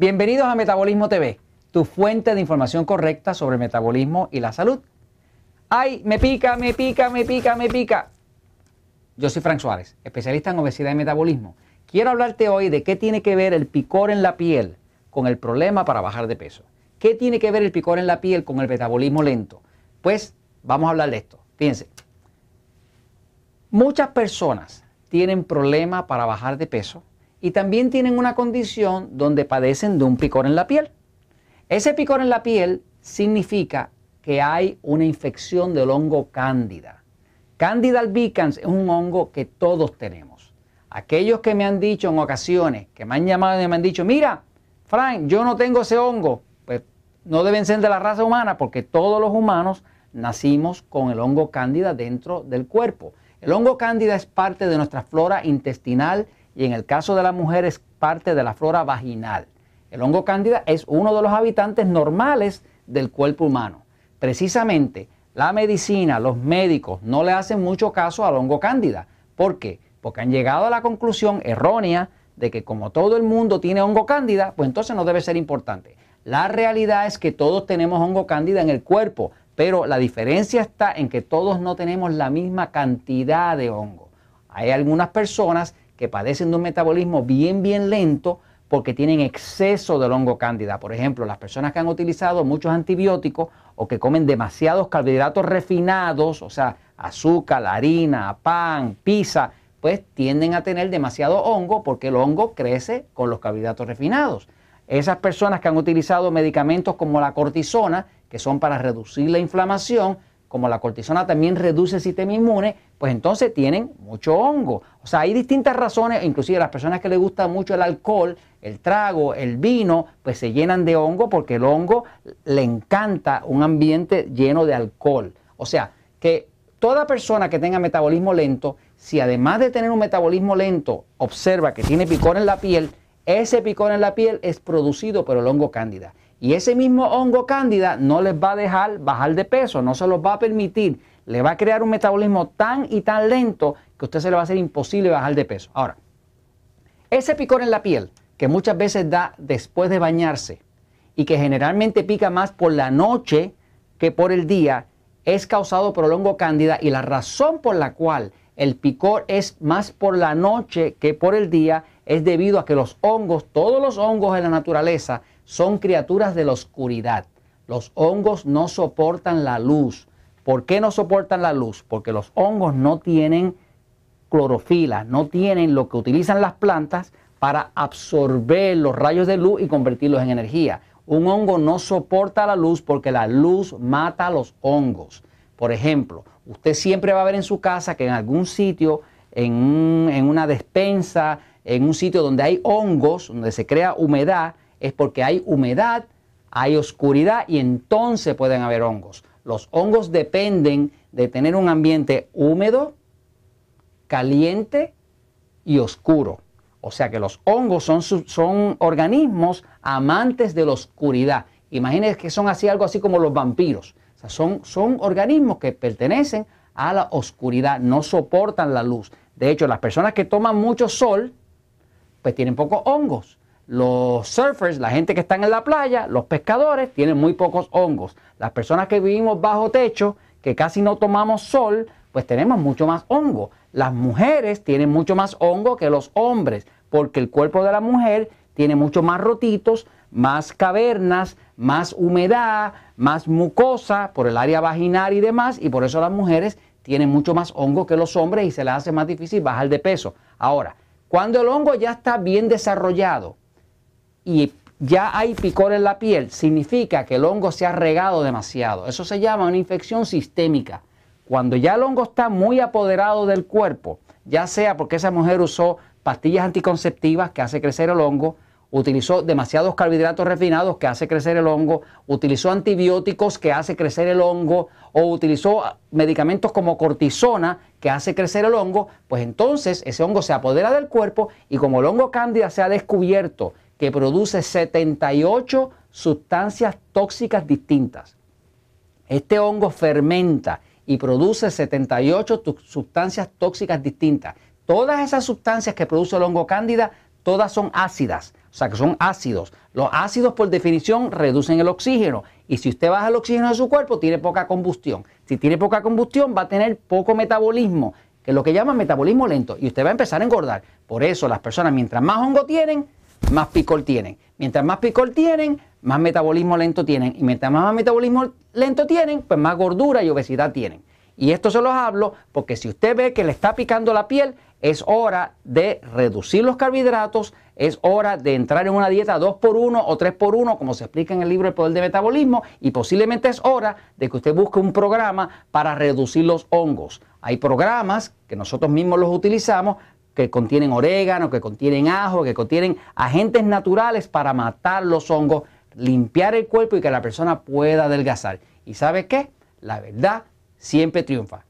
Bienvenidos a Metabolismo TV, tu fuente de información correcta sobre el metabolismo y la salud. ¡Ay, me pica, me pica, me pica, me pica! Yo soy Frank Suárez, especialista en obesidad y metabolismo. Quiero hablarte hoy de qué tiene que ver el picor en la piel con el problema para bajar de peso. ¿Qué tiene que ver el picor en la piel con el metabolismo lento? Pues vamos a hablar de esto. Fíjense, muchas personas tienen problemas para bajar de peso y también tienen una condición donde padecen de un picor en la piel. Ese picor en la piel significa que hay una infección del hongo cándida. Candida albicans es un hongo que todos tenemos. Aquellos que me han dicho en ocasiones, que me han llamado y me han dicho, mira, Frank, yo no tengo ese hongo, pues no deben ser de la raza humana porque todos los humanos nacimos con el hongo cándida dentro del cuerpo. El hongo cándida es parte de nuestra flora intestinal y en el caso de la mujer es parte de la flora vaginal. El hongo cándida es uno de los habitantes normales del cuerpo humano. Precisamente la medicina, los médicos no le hacen mucho caso al hongo cándida. ¿Por qué? Porque han llegado a la conclusión errónea de que como todo el mundo tiene hongo cándida, pues entonces no debe ser importante. La realidad es que todos tenemos hongo cándida en el cuerpo, pero la diferencia está en que todos no tenemos la misma cantidad de hongo. Hay algunas personas que padecen de un metabolismo bien, bien lento porque tienen exceso del hongo cándida. Por ejemplo, las personas que han utilizado muchos antibióticos o que comen demasiados carbohidratos refinados, o sea, azúcar, harina, pan, pizza, pues tienden a tener demasiado hongo porque el hongo crece con los carbohidratos refinados. Esas personas que han utilizado medicamentos como la cortisona, que son para reducir la inflamación, como la cortisona también reduce el sistema inmune, pues entonces tienen mucho hongo. O sea, hay distintas razones, inclusive las personas que les gusta mucho el alcohol, el trago, el vino, pues se llenan de hongo porque el hongo le encanta un ambiente lleno de alcohol. O sea, que toda persona que tenga metabolismo lento, si además de tener un metabolismo lento observa que tiene picor en la piel, ese picor en la piel es producido por el hongo cándida. Y ese mismo hongo cándida no les va a dejar bajar de peso, no se los va a permitir. Le va a crear un metabolismo tan y tan lento que a usted se le va a hacer imposible bajar de peso. Ahora, ese picor en la piel, que muchas veces da después de bañarse y que generalmente pica más por la noche que por el día, es causado por el hongo cándida y la razón por la cual el picor es más por la noche que por el día es debido a que los hongos, todos los hongos en la naturaleza, son criaturas de la oscuridad. Los hongos no soportan la luz. ¿Por qué no soportan la luz? Porque los hongos no tienen clorofila, no tienen lo que utilizan las plantas para absorber los rayos de luz y convertirlos en energía. Un hongo no soporta la luz porque la luz mata a los hongos. Por ejemplo, usted siempre va a ver en su casa que en algún sitio, en, en una despensa, en un sitio donde hay hongos, donde se crea humedad, es porque hay humedad, hay oscuridad y entonces pueden haber hongos. Los hongos dependen de tener un ambiente húmedo, caliente y oscuro. O sea que los hongos son, son organismos amantes de la oscuridad. Imagínense que son así algo así como los vampiros. O sea, son, son organismos que pertenecen a la oscuridad, no soportan la luz. De hecho, las personas que toman mucho sol, pues tienen pocos hongos. Los surfers, la gente que está en la playa, los pescadores, tienen muy pocos hongos. Las personas que vivimos bajo techo, que casi no tomamos sol, pues tenemos mucho más hongo. Las mujeres tienen mucho más hongo que los hombres, porque el cuerpo de la mujer tiene mucho más rotitos, más cavernas, más humedad, más mucosa por el área vaginal y demás, y por eso las mujeres tienen mucho más hongo que los hombres y se les hace más difícil bajar de peso. Ahora, cuando el hongo ya está bien desarrollado, y ya hay picor en la piel, significa que el hongo se ha regado demasiado. Eso se llama una infección sistémica. Cuando ya el hongo está muy apoderado del cuerpo, ya sea porque esa mujer usó pastillas anticonceptivas que hace crecer el hongo, utilizó demasiados carbohidratos refinados que hace crecer el hongo, utilizó antibióticos que hace crecer el hongo o utilizó medicamentos como cortisona que hace crecer el hongo, pues entonces ese hongo se apodera del cuerpo y como el hongo cándida se ha descubierto que produce 78 sustancias tóxicas distintas. Este hongo fermenta y produce 78 sustancias tóxicas distintas. Todas esas sustancias que produce el hongo cándida, todas son ácidas. o sea que son ácidos. Los ácidos por definición reducen el oxígeno y si usted baja el oxígeno de su cuerpo tiene poca combustión. Si tiene poca combustión va a tener poco metabolismo, que es lo que llaman metabolismo lento y usted va a empezar a engordar. Por eso las personas mientras más hongo tienen, más picor tienen. Mientras más picor tienen, más metabolismo lento tienen. Y mientras más metabolismo lento tienen, pues más gordura y obesidad tienen. Y esto se los hablo porque si usted ve que le está picando la piel, es hora de reducir los carbohidratos, es hora de entrar en una dieta 2x1 o 3x1, como se explica en el libro El Poder de Metabolismo, y posiblemente es hora de que usted busque un programa para reducir los hongos. Hay programas que nosotros mismos los utilizamos que contienen orégano, que contienen ajo, que contienen agentes naturales para matar los hongos, limpiar el cuerpo y que la persona pueda adelgazar. ¿Y sabe qué? La verdad siempre triunfa.